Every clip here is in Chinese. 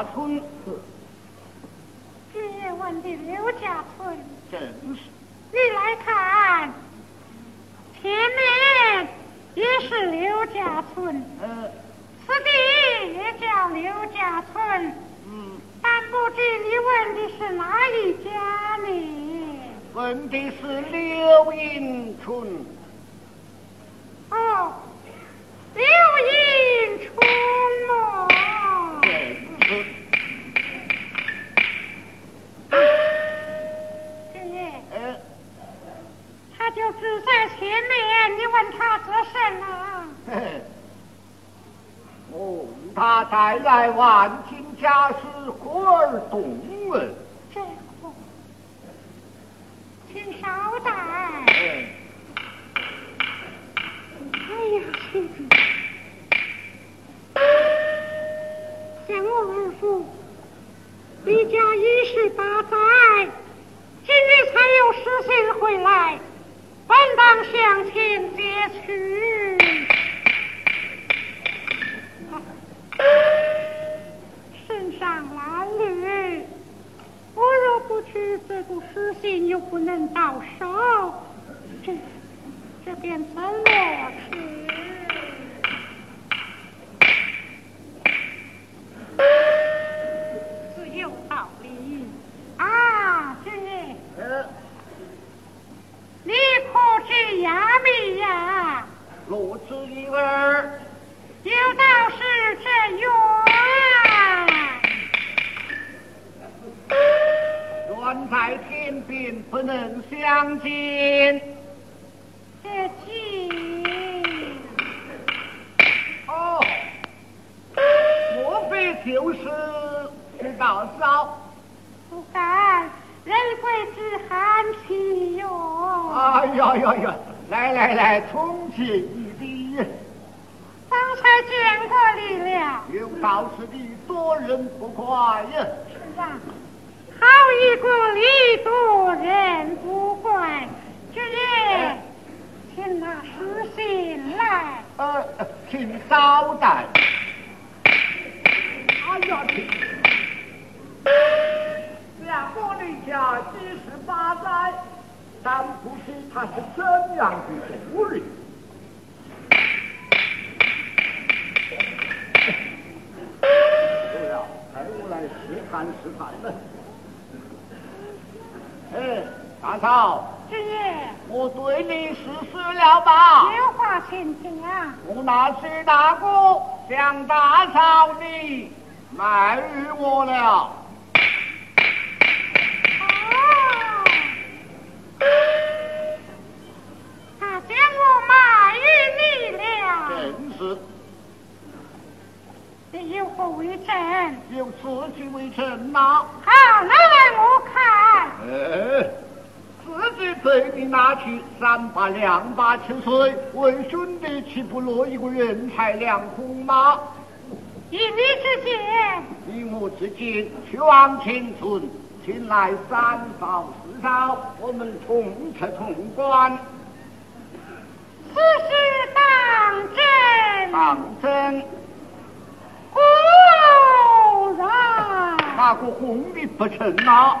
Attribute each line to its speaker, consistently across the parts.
Speaker 1: Saturn 变ปลี่
Speaker 2: 嫂。
Speaker 3: 我
Speaker 2: 对你实施了吧？
Speaker 3: 有话请讲、
Speaker 2: 我那是大哥向大嫂你卖与我了。
Speaker 3: 为证，
Speaker 2: 有此据为证吗？
Speaker 3: 好，那来我看。
Speaker 2: 哎自己被你拿去三把两把钱水，为兄弟岂不落一个人财两空吗？
Speaker 3: 一你之间，
Speaker 2: 一我之间，去往前村，请来三嫂四嫂，我们同吃同关。
Speaker 3: 此事当真，
Speaker 2: 当真，
Speaker 3: 果然，
Speaker 2: 那个红的不成
Speaker 3: 了、啊。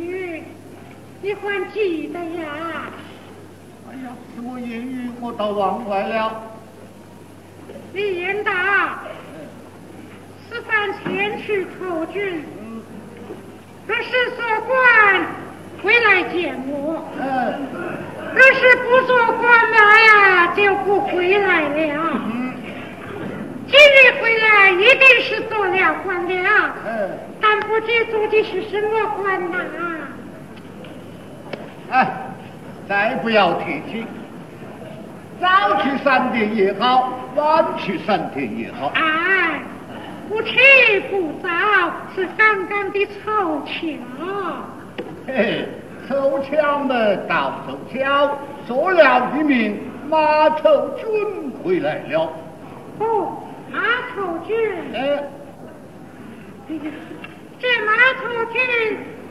Speaker 3: 你还记得呀？
Speaker 2: 哎呀，什么言语我倒忘怀了。
Speaker 3: 李彦达，此番前去投军，若是做官回来见我，
Speaker 2: 嗯
Speaker 3: 若是不做官了呀，就不回来了。
Speaker 2: 嗯
Speaker 3: 今日回来一定是做了官了，
Speaker 2: 嗯，
Speaker 3: 但不知做的是什么官呐？
Speaker 2: 哎，再不要提起。早去三天也好，晚去三天也好。
Speaker 3: 哎，不迟不早，是刚刚的凑巧。
Speaker 2: 嘿嘿，凑巧嘛，倒凑巧，说了一名马头军回来了。
Speaker 3: 哦，马头军，
Speaker 2: 哎，
Speaker 3: 这马头军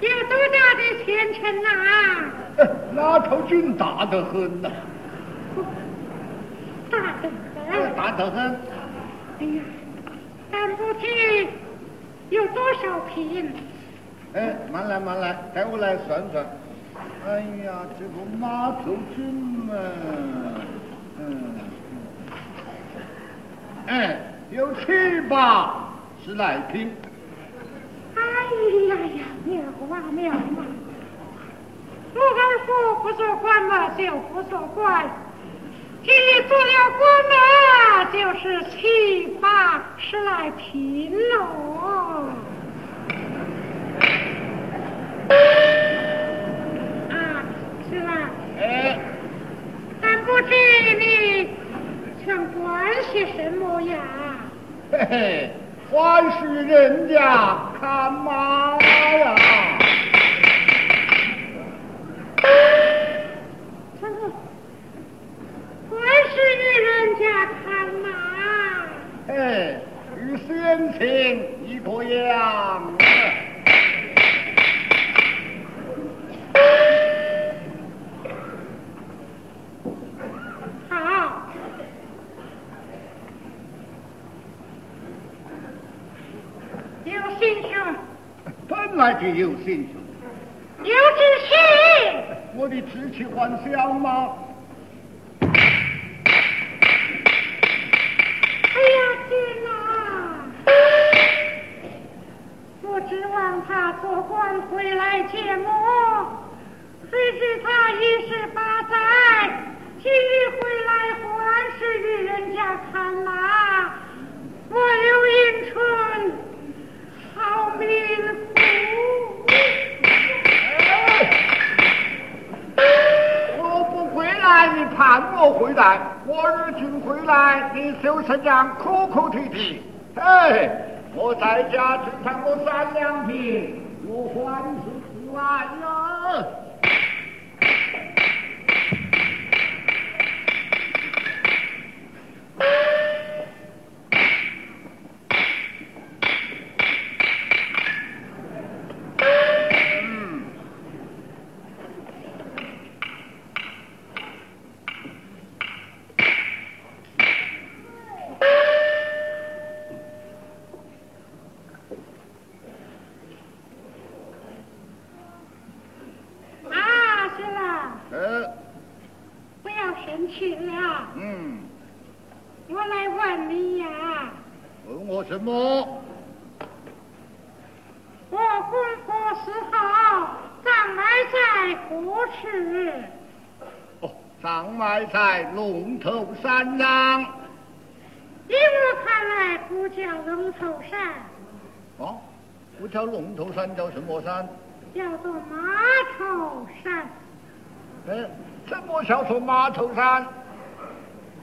Speaker 3: 有多大的前程呐、
Speaker 2: 哎马头军大得很呐、
Speaker 3: 哦大得
Speaker 2: 哎
Speaker 3: 很。
Speaker 2: 大得很。
Speaker 3: 哎呀，但不知有多少瓶？
Speaker 2: 哎，慢来慢来，带我来算算。哎呀，这个马头军嘛，嗯，哎，有七八十来匹。
Speaker 3: 哎呀呀，妙啊妙啊！我二夫不做官嘛，就不做官；今日做了官嘛，就是七八十来匹喽。啊，是吧？
Speaker 2: 哎，
Speaker 3: 但不知你想管些什么呀？
Speaker 2: 嘿嘿，还是人家看马呀。
Speaker 3: 还是与人家看马。
Speaker 2: 哎，与先前
Speaker 3: 有
Speaker 2: 兴趣，有
Speaker 3: 志气。
Speaker 2: 我的志气还小吗？
Speaker 3: 问
Speaker 2: 我？
Speaker 3: 我公婆四号葬埋在何处？
Speaker 2: 哦，葬埋在龙头山上。
Speaker 3: 依我看来，不叫龙头山，
Speaker 2: 哦，不叫龙头山，叫什么山？
Speaker 3: 叫做马头山。
Speaker 2: 哎，怎么叫做马头山？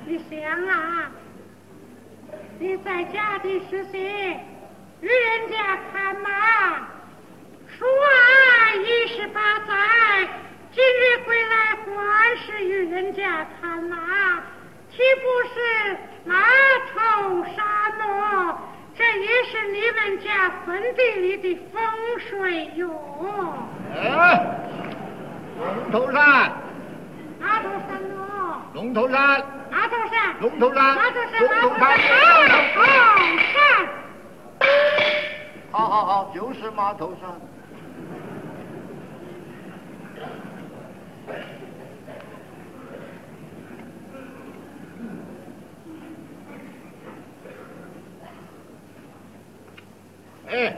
Speaker 3: 你想啊，你在家的时些，与人家看嘛，说啊一十八载，今日归来还是与人家看马，岂不是马头山么？这也是你们家坟地里的风水哟。
Speaker 2: 哎，龙头山，
Speaker 3: 马头山哦，
Speaker 2: 龙头山，
Speaker 3: 马头山，
Speaker 2: 龙头山，
Speaker 3: 马头山，
Speaker 2: 龙头山，
Speaker 3: 马头山。
Speaker 2: 好好好，就是马头山。哎，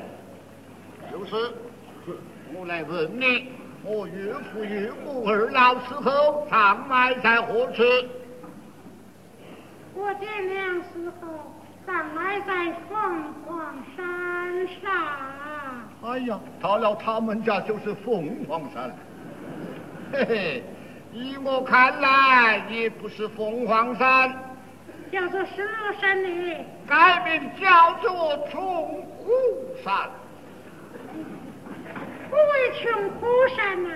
Speaker 2: 就是，我来问你。我岳父岳母二老死后葬埋在何处？
Speaker 3: 我爹娘死后葬埋在凤凰山上。
Speaker 2: 哎呀，到了他们家就是凤凰山。嘿嘿，依我看来，也不是凤凰山，
Speaker 3: 叫做什么山呢？
Speaker 2: 改名叫做穷苦山。
Speaker 3: 不为穷苦山呐？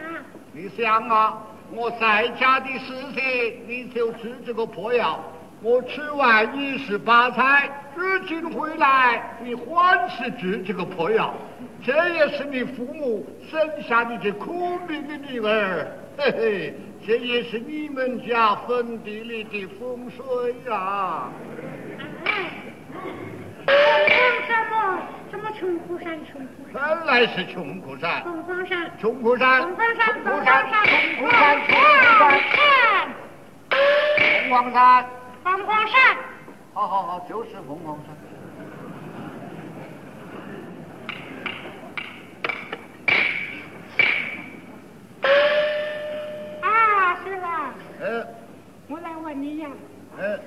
Speaker 2: 你想啊，我在家的时节，你就吃这个破药。我吃完一十八菜，如今回来，你欢喜治这个破药，这也是你父母生下你这苦命的女儿，嘿嘿，这也是你们家坟地里的风水呀。
Speaker 3: 穷苦山？穷苦山，
Speaker 2: 原来是穷苦山。
Speaker 3: 凤凰山，
Speaker 2: 穷苦山，穷苦山，穷苦山，穷苦山，凤凰山。
Speaker 3: 凤凰山，
Speaker 2: 好好好，就是凤凰山。
Speaker 3: 啊，是吧？
Speaker 2: 嗯。
Speaker 3: 我来问你呀。
Speaker 2: 嗯。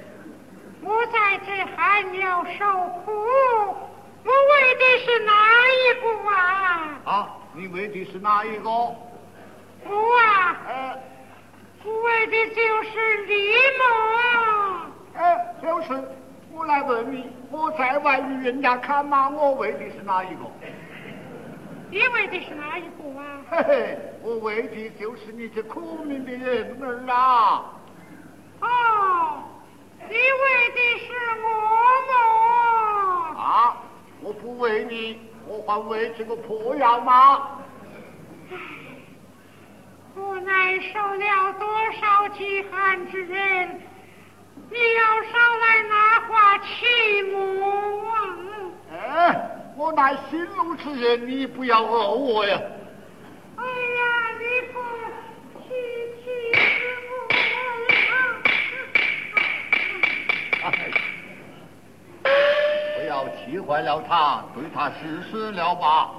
Speaker 3: 我在这寒窑受苦，的是哪一个啊？
Speaker 2: 啊，你为的是哪一个？
Speaker 3: 我啊。呃。为的就是李某。
Speaker 2: 哎，就是，我来问你，我在外与人家看马，我为的是哪一个？
Speaker 3: 你为的是哪一个啊？
Speaker 2: 嘿嘿，我为的就是你这苦命的人儿啊！
Speaker 3: 哦，你为的是我
Speaker 2: 吗？啊，我不为你，我还为这个破药吗？
Speaker 3: 我奈受了多少饥寒之人，你要少来拿话欺母啊！
Speaker 2: 哎，我乃心路之人，你不要讹我呀！
Speaker 3: 哎呀，你不欺欺
Speaker 2: 我！不要气坏了他，对他实施了吧？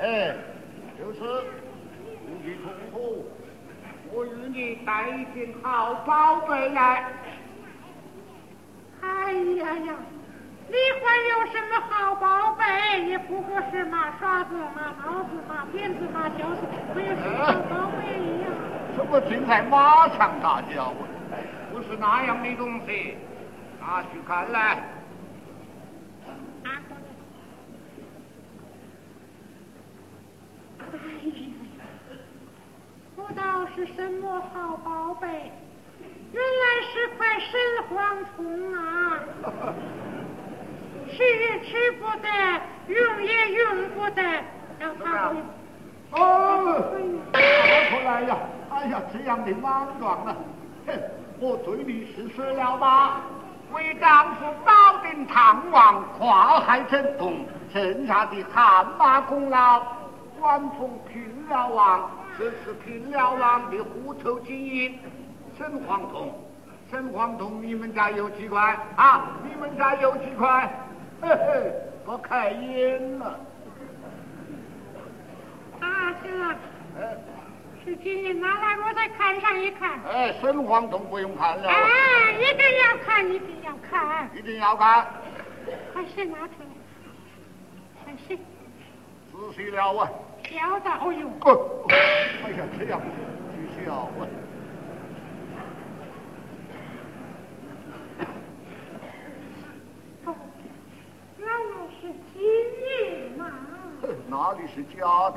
Speaker 2: 哎，就是。你痛苦，我与你带一件好宝贝来。
Speaker 3: 哎呀呀，你还有什么好宝贝？也不过是马刷子、马刀子、马鞭子、马条子，没有什么好宝贝呀。
Speaker 2: 什么正在马场大叫？不是那样的东西，拿去看来。
Speaker 3: 哎呀。不知道是什么好宝贝，原来是块神黄虫啊！吃也吃不得，用也用不得，让他回。
Speaker 2: 哦，我出来呀！哎呀，这样的莽撞啊！哼，我对你实施了吧？为丈夫保定唐王，跨海征东，剩下的汗马功劳，官封平辽王。这是平辽王的虎头金印，沈黄铜。沈黄铜，你们家有几块啊？你们家有几块？嘿嘿，我开眼了。
Speaker 3: 啊，行了。哎，是金印，拿来我再看上一看。
Speaker 2: 哎，沈黄铜不用看了。
Speaker 3: 哎，一定要看，一定要看。
Speaker 2: 一定要看。
Speaker 3: 快些拿出来。快些。
Speaker 2: 仔细了啊。
Speaker 3: 晓得，哎呦！
Speaker 2: 哎呀，这样必须要问。
Speaker 3: 哦，原来是金银嘛！
Speaker 2: 哪里是假的？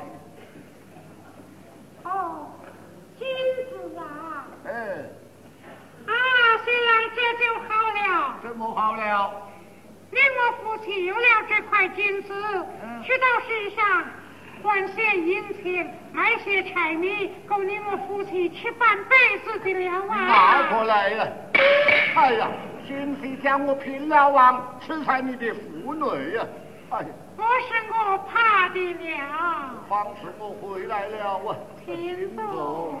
Speaker 3: 哦，金子啊！
Speaker 2: 哎。
Speaker 3: 啊，虽然这就好了。
Speaker 2: 怎么好了？
Speaker 3: 你我夫妻有了这块金子，去到世上。换些银钱，买些柴米，够你们夫妻吃半辈子的了啊！
Speaker 2: 拿过来呀！哎呀，贤妃将我拼了王，吃才你的妇女呀！哎呀，
Speaker 3: 不是我怕的了。
Speaker 2: 方是我回来了啊！
Speaker 3: 听懂。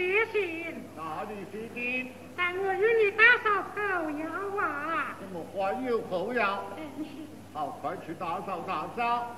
Speaker 2: 谢谢，哪里谢的？但我与你打扫后窑啊！
Speaker 3: 我们欢迎后
Speaker 2: 窑，
Speaker 3: 好，快去打扫打扫。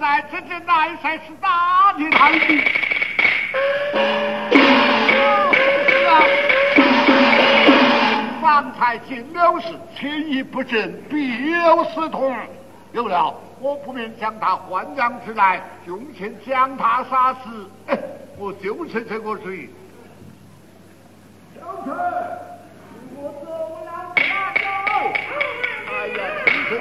Speaker 2: 在这只来才是大的堂弟。方才进了事，情意不正，必有私通。有了，我不免将他豢养之来，用钱将他杀死。我就是这个主意。小陈，我走了，马走。哎呀，这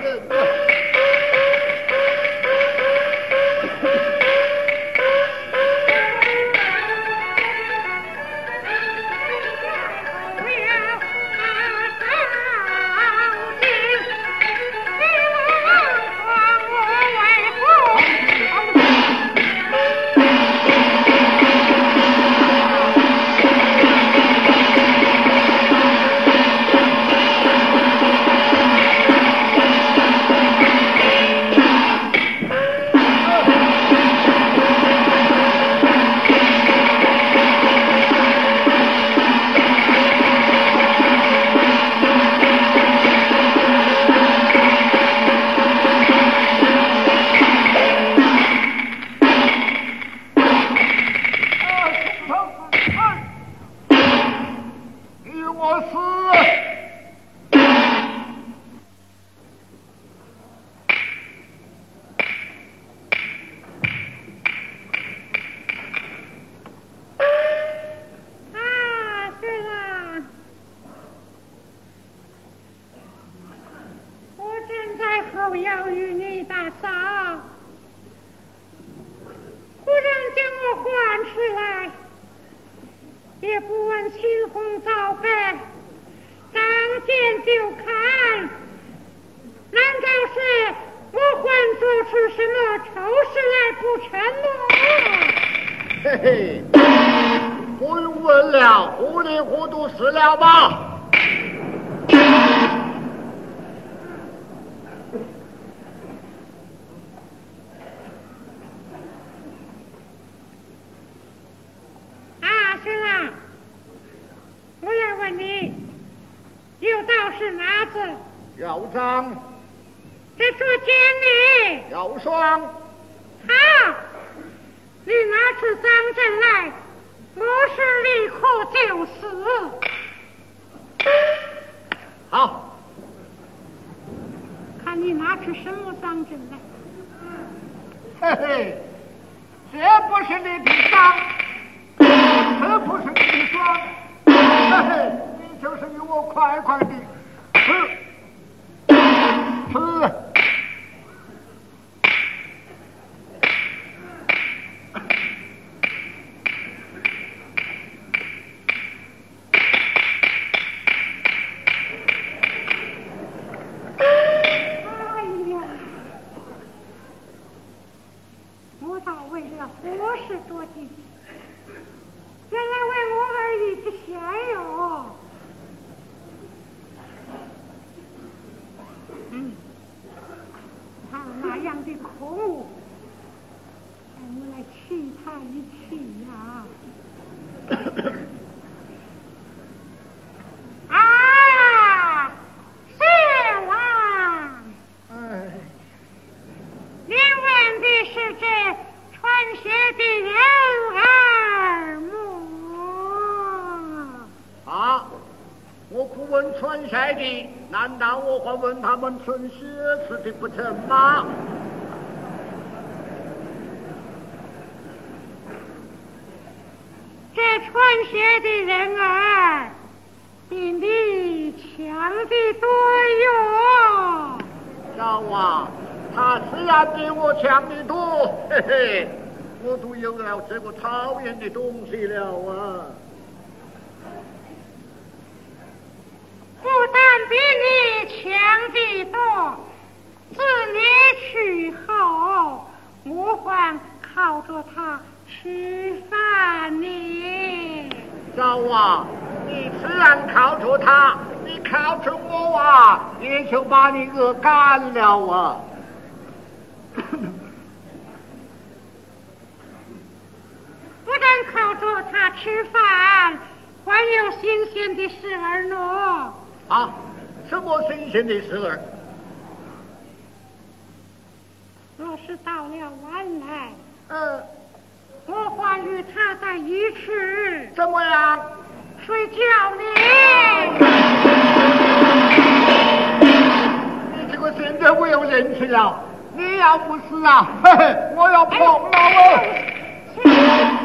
Speaker 2: song. 个。难道我还问他们存血吃的不成吗？
Speaker 3: 这穿鞋的人儿比你强的多哟！
Speaker 2: 小娃，他虽然比我强的多，嘿嘿，我都有了这个讨厌的东西了啊！
Speaker 3: 比你强的多，自你去后，我还靠着他吃饭呢。
Speaker 2: 小娃，你自然靠着他，你靠着我啊，也就把你饿干了啊。
Speaker 3: 不但靠着他吃饭，还有新鲜的事儿呢。
Speaker 2: 啊，什么新鲜的事儿？
Speaker 3: 若是到了晚来，
Speaker 2: 呃，
Speaker 3: 我还与他在一起
Speaker 2: 怎么样？
Speaker 3: 睡觉呢。
Speaker 2: 你这个现在我有人气了，你要不死啊，嘿嘿，我要碰了我。
Speaker 3: 请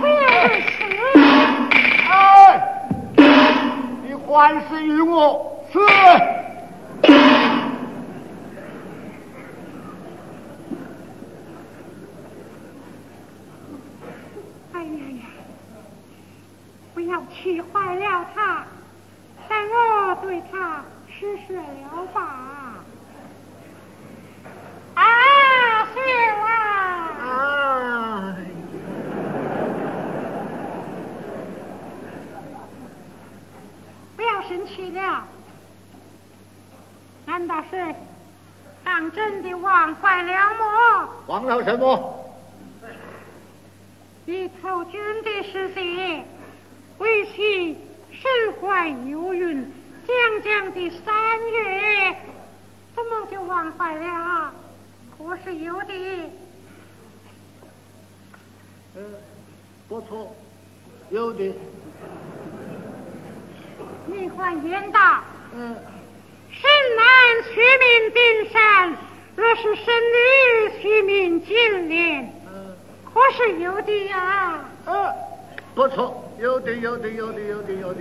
Speaker 3: 不要如此。
Speaker 2: 哎，你还是与我死。
Speaker 3: 哎呀呀！不要气坏了他，但我对他施舍了吧。啊，是啊，
Speaker 2: 哎，
Speaker 3: 不要生气了。难道是当真的忘怀了么？
Speaker 2: 忘了什么？
Speaker 3: 你投军的时节，为其身怀有孕，将将的三月，怎么就忘怀了？可是有的。
Speaker 2: 呃，不错，有的。
Speaker 3: 你还言道，
Speaker 2: 嗯，
Speaker 3: 神男取名丁山，若是生女取名金莲，
Speaker 2: 嗯，
Speaker 3: 可是有的呀。
Speaker 2: 呃，不错，有的，有的，有的，有的，有的。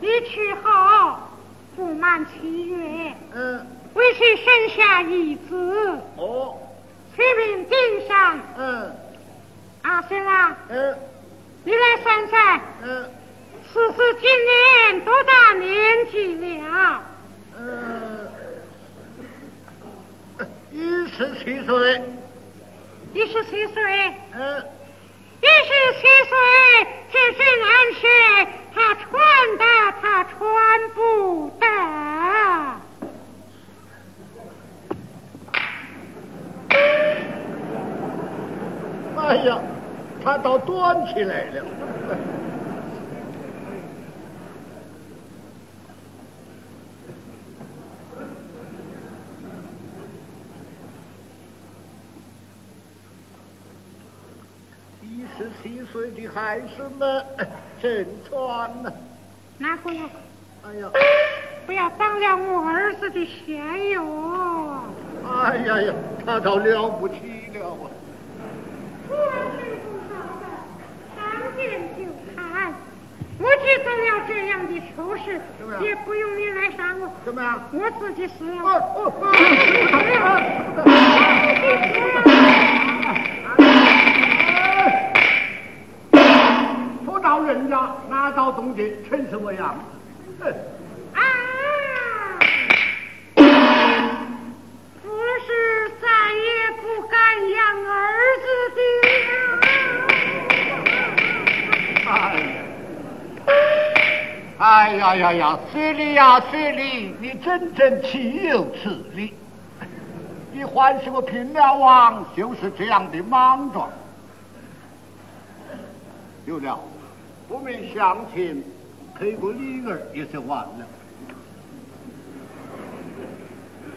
Speaker 3: 你去后不满七月，
Speaker 2: 嗯，
Speaker 3: 为其生下一子，
Speaker 2: 哦，
Speaker 3: 取名丁山。
Speaker 2: 嗯，
Speaker 3: 阿生啊，
Speaker 2: 嗯，
Speaker 3: 你来算算，
Speaker 2: 嗯，
Speaker 3: 此子今年多大年纪了？
Speaker 2: 呃，一十七岁。
Speaker 3: 一十七岁。
Speaker 2: 呃，
Speaker 3: 一十七岁，这是难事，他穿的他穿不得。
Speaker 2: 哎呀，他倒端起来了。一十七岁的孩子们 真穿呐！
Speaker 3: 拿过来，
Speaker 2: 哎呀，
Speaker 3: 不要脏了我儿子的鞋哟。
Speaker 2: 哎呀呀，他倒了不起了啊！
Speaker 3: 我是不好的，当见就看。我知道了这样的丑事也不用你来杀我，
Speaker 2: 怎么样？
Speaker 3: 我自己死了。
Speaker 2: 到人家，哪到东京成什么样？哼！
Speaker 3: 啊！不是再也不敢养儿子的了。
Speaker 2: 哎呀！哎呀呀呀！水里呀水里，你真正岂有此理！你还是个平辽王，就是这样的莽撞。有了，不明乡亲，赔个礼儿也是完了。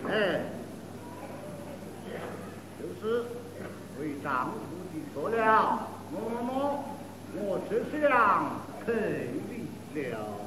Speaker 2: 哎，就是为丈夫的错了，喏喏，我只想赔礼了。